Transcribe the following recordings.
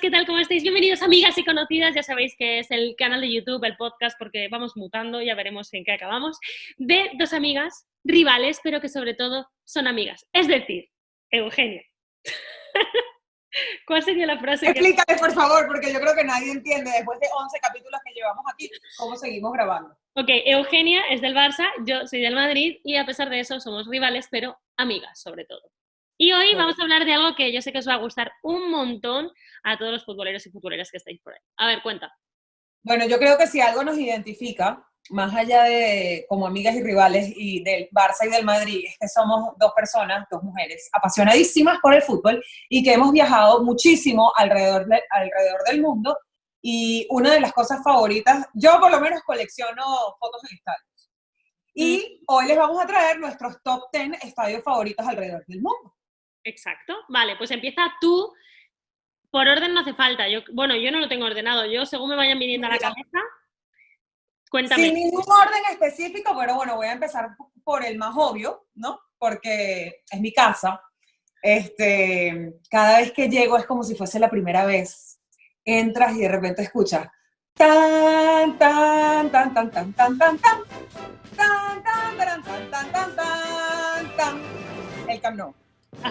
¿qué tal? ¿Cómo estáis? Bienvenidos amigas y conocidas, ya sabéis que es el canal de YouTube, el podcast, porque vamos mutando, ya veremos en qué acabamos, de dos amigas rivales, pero que sobre todo son amigas. Es decir, Eugenia. ¿Cuál sería la frase? Explícale, por favor, porque yo creo que nadie entiende, después de 11 capítulos que llevamos aquí, cómo seguimos grabando. Ok, Eugenia es del Barça, yo soy del Madrid y a pesar de eso somos rivales, pero amigas sobre todo. Y hoy vamos a hablar de algo que yo sé que os va a gustar un montón a todos los futboleros y futboleras que estáis por ahí. A ver, cuenta. Bueno, yo creo que si algo nos identifica, más allá de como amigas y rivales y del Barça y del Madrid, es que somos dos personas, dos mujeres apasionadísimas por el fútbol y que hemos viajado muchísimo alrededor, alrededor del mundo. Y una de las cosas favoritas, yo por lo menos colecciono fotos en estadios. Y mm. hoy les vamos a traer nuestros top 10 estadios favoritos alrededor del mundo. Exacto. Vale, pues empieza tú. Por orden no hace falta. Yo, bueno, yo no lo tengo ordenado. Yo, según me vayan viniendo a la cabeza, cuéntame. Sin ningún orden específico, pero bueno, voy a empezar por el más obvio, ¿no? Porque es mi casa. Este, cada vez que llego es como si fuese la primera vez. Entras y de repente escuchas tan tan tan tan tan tan tan tan tan tan tan tan tan tan tan el Camp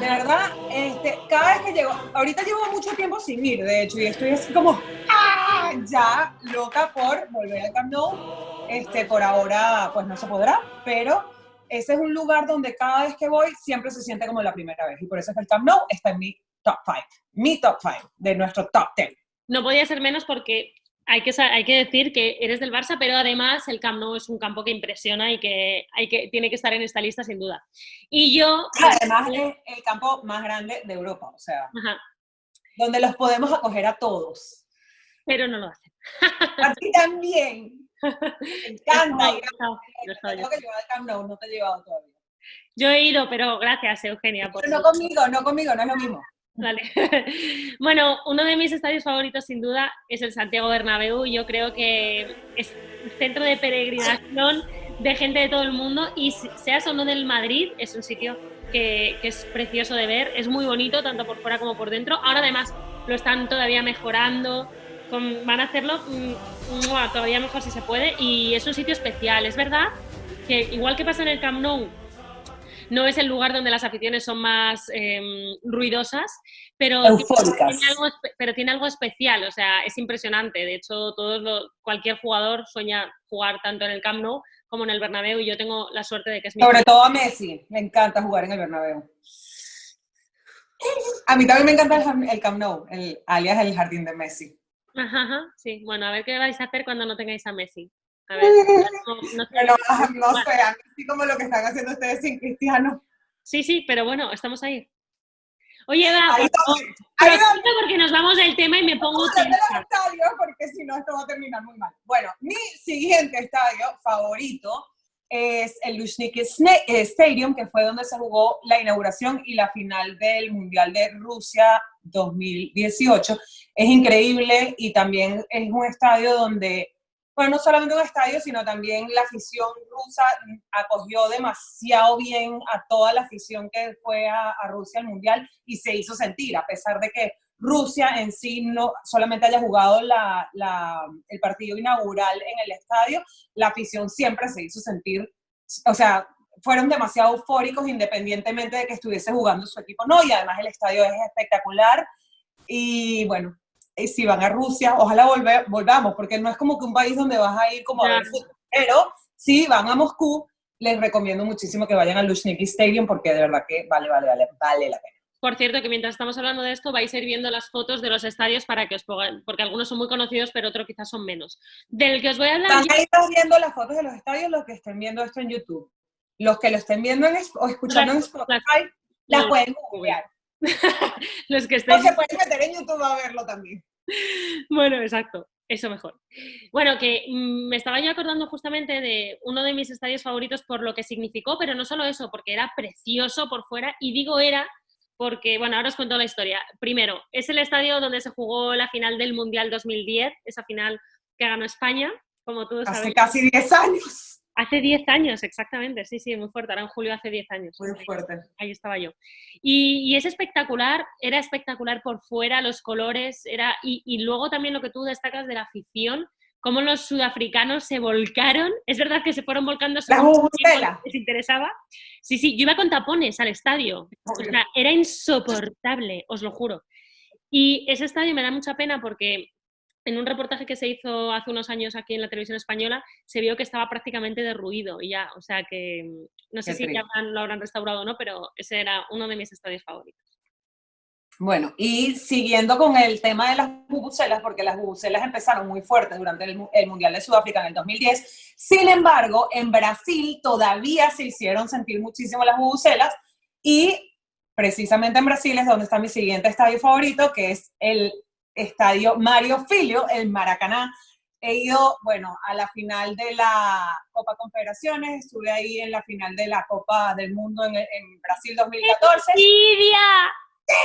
de verdad, este, cada vez que llego, ahorita llevo mucho tiempo sin ir, de hecho, y estoy así como, ¡ah! ya loca por volver al Camp Nou. Este, por ahora, pues no se podrá, pero ese es un lugar donde cada vez que voy siempre se siente como la primera vez, y por eso es que el Camp Nou está en mi top 5, mi top 5 de nuestro top 10. No podía ser menos porque hay que, hay que decir que eres del Barça, pero además el Camp Nou es un campo que impresiona y que, hay que tiene que estar en esta lista sin duda. Y yo... Además es el campo más grande de Europa, o sea, donde los podemos acoger a todos. Pero no lo hacen. A ti también. Me encanta ir Tengo que llevar al Camp Nou, no te he llevado todavía. Yo he ido, pero gracias, Eugenia. Pero no conmigo, no conmigo, no es lo mismo. Vale. bueno, uno de mis estadios favoritos sin duda es el Santiago Bernabéu. Yo creo que es centro de peregrinación de gente de todo el mundo y seas o no del Madrid, es un sitio que, es precioso de ver, es muy bonito tanto por fuera como por dentro. Ahora además lo están todavía mejorando, van a hacerlo mm, todavía mejor si se puede y es un sitio especial. Es verdad que igual que pasa en el Camp Nou, no es el lugar donde las aficiones son más em, ruidosas, pero tiene, algo, pero tiene algo especial, o sea, es impresionante. De hecho, todos cualquier jugador sueña jugar tanto en el Camp Nou como en el Bernabéu y yo tengo la suerte de que es mi... Sobre todo a Messi, me encanta jugar en el Bernabéu. A mí también me encanta el, Camp Nou, el, alias el jardín de Messi. Ajá, sí. Bueno, a ver qué vais a hacer cuando no tengáis a Messi. A ver, no, sé, así como lo que están haciendo ustedes sin Cristiano. Sí, sí, pero bueno, estamos ahí. Oye, Eva, porque nos vamos del tema y me pongo estadio porque si no esto va a terminar muy mal. Bueno, mi siguiente estadio favorito es el Luzhniki Stadium, que fue donde se jugó la inauguración y la final del Mundial de Rusia 2018. Es increíble y también es un estadio donde bueno, no solamente un estadio, sino también la afición rusa acogió demasiado bien a toda la afición que fue a, Rusia al Mundial y se hizo sentir, a pesar de que Rusia en sí no solamente haya jugado la, el partido inaugural en el estadio, la afición siempre se hizo sentir, o sea, fueron demasiado eufóricos independientemente de que estuviese jugando su equipo, no, y además el estadio es espectacular. Y bueno, si van a Rusia, ojalá volvamos, porque no es como que un país donde vas a ir como a ver fútbol, pero si van a Moscú, les recomiendo muchísimo que vayan al Luzhniki Stadium porque de verdad que vale, vale, vale, vale la pena. Por cierto, que mientras estamos hablando de esto, vais a ir viendo las fotos de los estadios para que os pongan, porque algunos son muy conocidos, pero otros quizás son menos. Del que os voy a hablar. Están viendo las fotos de los estadios los que estén viendo esto en YouTube. Los que lo estén viendo o escuchando en Spotify, las, pueden googlear. los que estén... O se pueden meter en YouTube a verlo también. Bueno, exacto, eso mejor. Bueno, que mm, me estaba yo acordando justamente de uno de mis estadios favoritos por lo que significó, pero no solo eso, porque era precioso por fuera, y digo era porque, bueno, ahora os cuento la historia. Primero, es el estadio donde se jugó la final del Mundial 2010, esa final que ganó España, como todos Hace casi 10 años. Hace 10 años, exactamente, sí, sí, muy fuerte, ahora en julio hace 10 años. Muy fuerte. Ahí, estaba yo. Y, es espectacular, era espectacular por fuera, los colores, era, y, y, luego también lo que tú destacas de la afición, cómo los sudafricanos se volcaron, es verdad que se fueron volcando según les interesaba. Sí, sí, yo iba con tapones al estadio, o sea, era insoportable, os lo juro. Y ese estadio me da mucha pena porque en un reportaje que se hizo hace unos años aquí en la televisión española, se vio que estaba prácticamente derruido y ya, o sea que mm, no sé si ya lo habrán restaurado o no, pero ese era uno de mis estadios favoritos. Bueno, y siguiendo con el tema de las bubucelas, porque las bubucelas empezaron muy fuertes durante el, el, Mundial de Sudáfrica en el 2010, sin embargo, en Brasil todavía se hicieron sentir muchísimo las bubucelas y precisamente en Brasil es donde está mi siguiente estadio favorito, que es el estadio Mario Filio, el Maracaná. He ido, bueno, a la final de la Copa Confederaciones, estuve ahí en la final de la Copa del Mundo en, en Brasil 2014. ¡Envidia! Sí,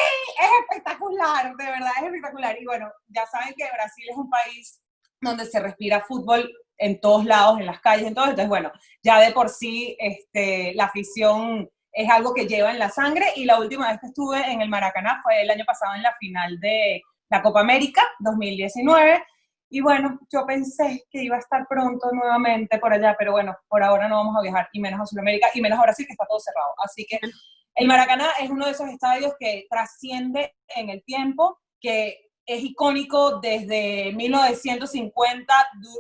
es espectacular, de verdad es espectacular. Y bueno, ya saben que Brasil es un país donde se respira fútbol en todos lados, en las calles, en todo. Entonces, bueno, ya de por sí este, la afición es algo que lleva en la sangre. Y la última vez que estuve en el Maracaná fue el año pasado en la final de la Copa América 2019. Y bueno, yo pensé que iba a estar pronto nuevamente por allá, pero bueno, por ahora no vamos a viajar, y menos a Sudamérica, y menos ahora sí que está todo cerrado. Así que el Maracaná es uno de esos estadios que trasciende en el tiempo, que es icónico desde 1950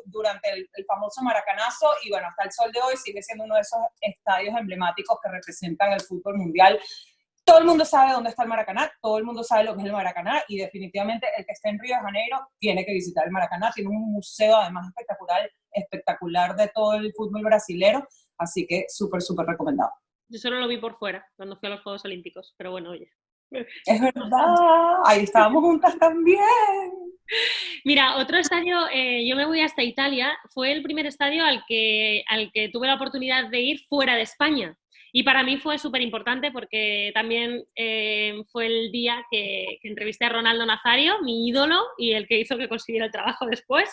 durante el, el, famoso Maracanazo y bueno, hasta el sol de hoy sigue siendo uno de esos estadios emblemáticos que representan el fútbol mundial todo el mundo sabe dónde está el Maracaná, todo el mundo sabe lo que es el Maracaná y definitivamente el que esté en Río de Janeiro tiene que visitar el Maracaná. Tiene un museo además espectacular, espectacular de todo el fútbol brasilero, así que súper, súper recomendado. Yo solo lo vi por fuera cuando fui a los Juegos Olímpicos, pero bueno, oye. Es verdad, ahí estábamos juntas también. Mira, otro estadio, eh, yo me voy hasta Italia, fue el primer estadio al que, al que tuve la oportunidad de ir fuera de España. Y para mí fue súper importante porque también eh, fue el día que, entrevisté a Ronaldo Nazario, mi ídolo, y el que hizo que consiguiera el trabajo después,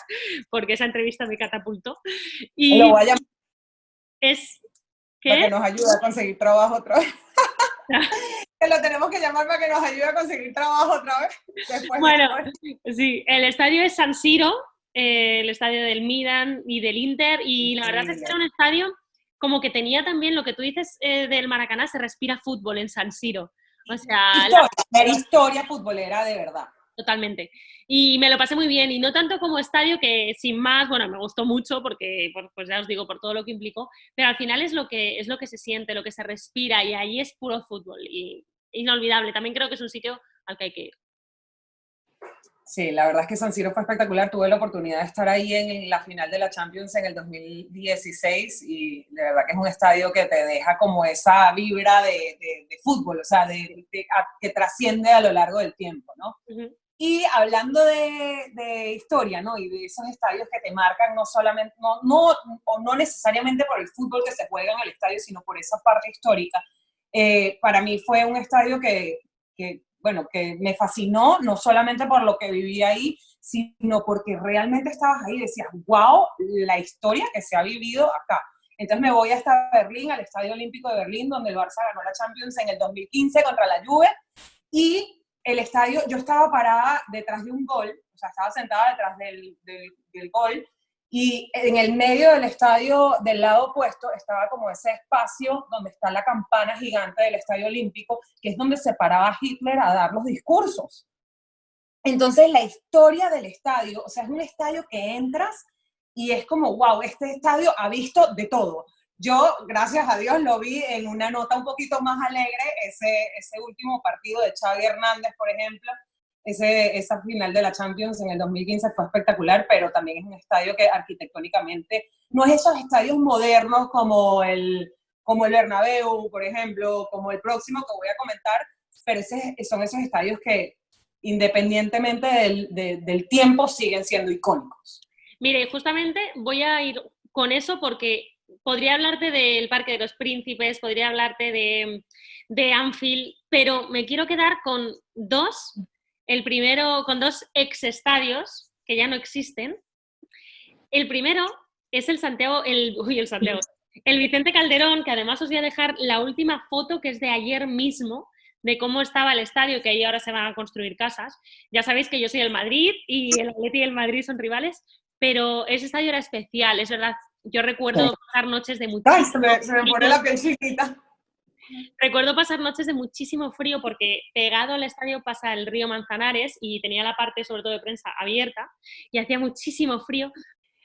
porque esa entrevista me catapultó. Y Lo voy a Es para que nos ayude a conseguir trabajo otra vez. que lo tenemos que llamar para que nos ayude a conseguir trabajo otra vez. bueno, sí, el estadio es San Siro, eh, el estadio del Milan y del Inter, y la verdad es que era un estadio como que tenía también lo que tú dices eh, del Maracaná, se respira fútbol en San Siro. O sea, historia, historia futbolera de verdad. Totalmente. Y me lo pasé muy bien, y no tanto como estadio, que sin más, bueno, me gustó mucho porque, pues ya os digo, por todo lo que implicó, pero al final es lo que, es lo que se siente, lo que se respira, y ahí es puro fútbol, y inolvidable. También creo que es un sitio al que hay que ir. Sí, la verdad es que San Siro fue espectacular. Tuve la oportunidad de estar ahí en, la final de la Champions en el 2016 y de verdad que es un estadio que te deja como esa vibra de, fútbol, o sea, de, que trasciende a lo largo del tiempo, ¿no? Y hablando de, historia, ¿no? Y de esos estadios que te marcan no solamente, no, no, o no necesariamente por el fútbol que se juega en el estadio, sino por esa parte histórica. Eh, para mí fue un estadio que, que bueno, que me fascinó, no solamente por lo que viví ahí, sino porque realmente estabas ahí decías, wow, la historia que se ha vivido acá. Entonces me voy hasta Berlín, al Estadio Olímpico de Berlín, donde el Barça ganó la Champions en el 2015 contra la Juve, y el estadio, yo estaba parada detrás de un gol, o sea, estaba sentada detrás del, del gol, y en el medio del estadio, del lado opuesto, estaba como ese espacio donde está la campana gigante del Estadio Olímpico, que es donde se paraba Hitler a dar los discursos. Entonces, la historia del estadio, o sea, es un estadio que entras y es como, wow, este estadio ha visto de todo. Yo, gracias a Dios, lo vi en una nota un poquito más alegre, ese, ese último partido de Xavi Hernández, por ejemplo, ese, esa final de la Champions en el 2015 fue espectacular, pero también es un estadio que arquitectónicamente no es esos estadios modernos como el, como el Bernabéu, por ejemplo, como el próximo que voy a comentar, pero ese, son esos estadios que independientemente del, del tiempo siguen siendo icónicos. Mire, justamente voy a ir con eso porque podría hablarte del Parque de los Príncipes, podría hablarte de, de Anfield, pero me quiero quedar con dos el primero con dos ex estadios que ya no existen. El primero es el Santiago, el, uy, el Santiago, El Vicente Calderón, que además os voy a dejar la última foto que es de ayer mismo, de cómo estaba el estadio, que ahí ahora se van a construir casas. Ya sabéis que yo soy el Madrid y el Atleti y el Madrid son rivales, pero ese estadio era especial, es verdad. Yo recuerdo pasar noches de muchísimo Ay, se me, se me pone la piel chiquita. Recuerdo pasar noches de muchísimo frío porque pegado al estadio pasa el río Manzanares y tenía la parte sobre todo de prensa abierta y hacía muchísimo frío.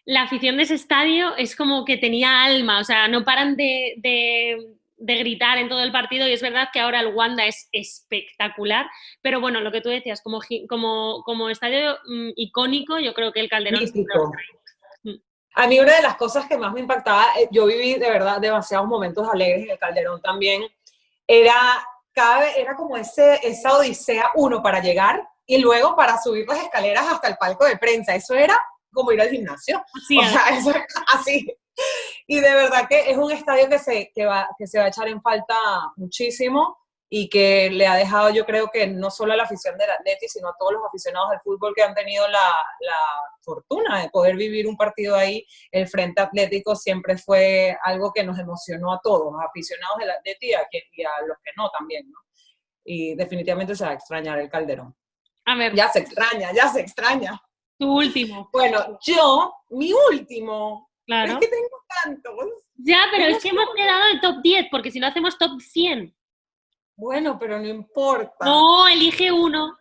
La afición de ese estadio es como que tenía alma, o sea, no paran de, de, de gritar en todo el partido y es verdad que ahora el Wanda es espectacular, pero bueno, lo que tú decías, como, como, como estadio mm, icónico, yo creo que el Calderón... es uno de los Místico. A mí una de las cosas que más me impactaba, eh, yo viví de verdad demasiados momentos alegres en el Calderón también, era, cada vez, era como ese, esa odisea, uno, para llegar y luego para subir las escaleras hasta el palco de prensa. Eso era como ir al gimnasio. Sí, o sea, eso era así. Y de verdad que es un estadio que se, que va, que se va a echar en falta muchísimo y que le ha dejado, yo creo que no solo a la afición del Atleti, sino a todos los aficionados del fútbol que han tenido la, la fortuna de poder vivir un partido ahí. El Frente Atlético siempre fue algo que nos emocionó a todos, a aficionados del Atleti y a, y a los que no también, ¿no? Y definitivamente se va a extrañar el Calderón. A ver, Ya se extraña, ya se extraña. tu último, Bueno, yo, mi último, claro. es que tengo tantos. Ya, pero es que hemos quedado en top 10, porque si no hacemos top 100. Bueno, pero no importa. No, elige uno.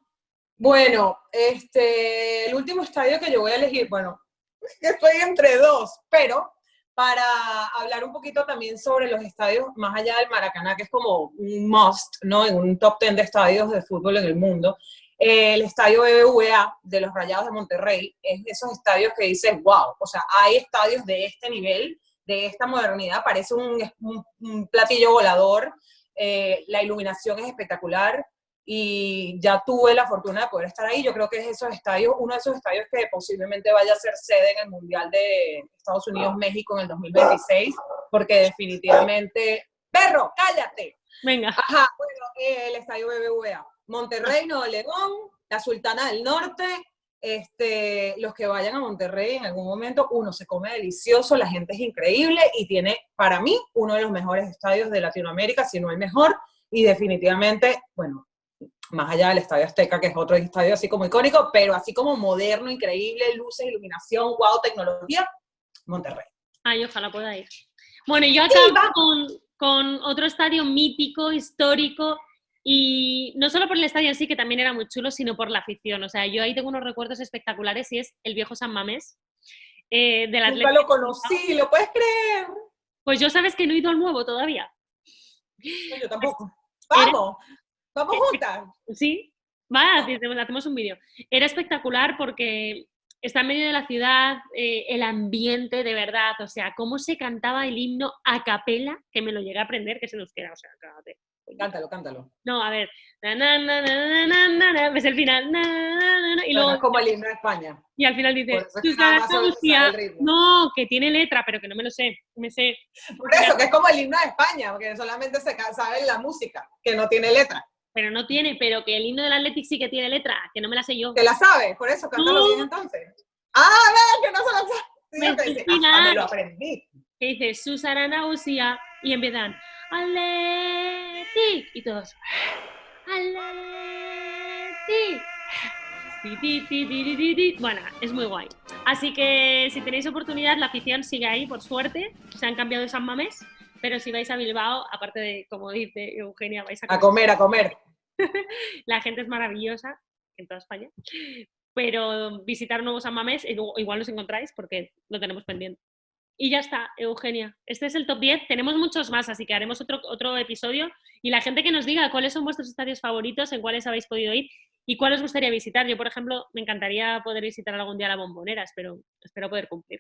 Bueno, este, el último estadio que yo voy a elegir, bueno, estoy entre dos, pero para hablar un poquito también sobre los estadios más allá del Maracaná, que es como un must, ¿no? En un top 10 de estadios de fútbol en el mundo. el estadio BBVA de los Rayados de Monterrey es de esos estadios que dices, wow, o sea, hay estadios de este nivel, de esta modernidad, parece un, un- un platillo volador, eh, la iluminación es espectacular, y ya tuve la fortuna de poder estar ahí. Yo creo que es esos estadios, uno de esos estadios que posiblemente vaya a ser sede en el Mundial de Estados Unidos-México en el 2026, porque definitivamente... ¡Perro, cállate! Venga. Ajá, bueno, el estadio BBVA. Monterrey, Nuevo León, la Sultana del Norte. Este, los que vayan a Monterrey en algún momento, uno se come delicioso, la gente es increíble y tiene, para mí, uno de los mejores estadios de Latinoamérica, si no el mejor, y definitivamente, bueno, más allá del Estadio Azteca, que es otro estadio así como icónico, pero así como moderno, increíble, luces, iluminación, wow, tecnología, Monterrey. Ay, ojalá pueda ir. Bueno, y yo acabo con otro estadio mítico, histórico, y no solo por el estadio en sí, que también era muy chulo, sino por la afición. O sea, yo ahí tengo unos recuerdos espectaculares y es el viejo San Mamés. eh, del Nunca lo conocí, ¿lo puedes creer? Pues yo sabes que no he ido al nuevo todavía. No, yo tampoco. Era- Vamos, vamos juntas. Sí, va, hacemos hacemos un vídeo. Era espectacular porque está en medio de la ciudad, eh, el ambiente de verdad, o sea, cómo se cantaba el himno a capela, que me lo llegué a aprender, que se nos queda, o sea, cállate. Cántalo, cántalo. No, a ver, na, na, na, na, na, na, na, ves el final, na, na, na, na, y Bueno, luego, es como el himno de España. y al final dice, Susana ritmo. no, que tiene letra, pero que no me lo sé, me sé, Por eso, que es como el himno de España, porque solamente se sabe la música, que no tiene letra. pero no tiene, pero que el himno del Athletic sí que tiene letra, que no me la sé yo. ¿Te la sabes? Por eso, cántalo No. bien entonces. Ah, ve, que no se la sabe. Sí, Me. Ah, me lo aprendí. que dice Susana Nausia y empiezan Atletic y todos Atletic. Ti, ti, ti, ti, ti, ti, ti. Bueno, es muy guay. Así que si tenéis oportunidad, la afición sigue ahí, por suerte. Se han cambiado de San Mamés, pero si vais a Bilbao, aparte de, como dice Eugenia, vais a A comer. comer, a comer. La gente es maravillosa en toda España. Pero visitar un nuevo San Mamés, igu- igual nos encontráis porque lo tenemos pendiente. Y ya está, Eugenia. Este es el top 10. Tenemos muchos más, así que haremos otro, otro episodio. Y la gente que nos diga cuáles son vuestros estadios favoritos, en cuáles habéis podido ir y cuál os gustaría visitar. Yo, por ejemplo, me encantaría poder visitar algún día la bombonera, espero, espero poder cumplir.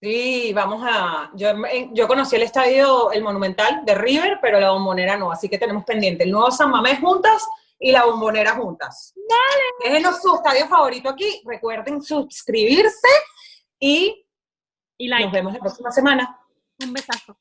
Sí, vamos a. Yo, yo conocí el estadio, el Monumental de River, pero la bombonera no. Así que tenemos pendiente el nuevo San Mamés juntas y la bombonera juntas. Dale. Déjenos su estadio favorito aquí. Recuerden suscribirse y Y like, nos vemos la próxima semana. un besazo.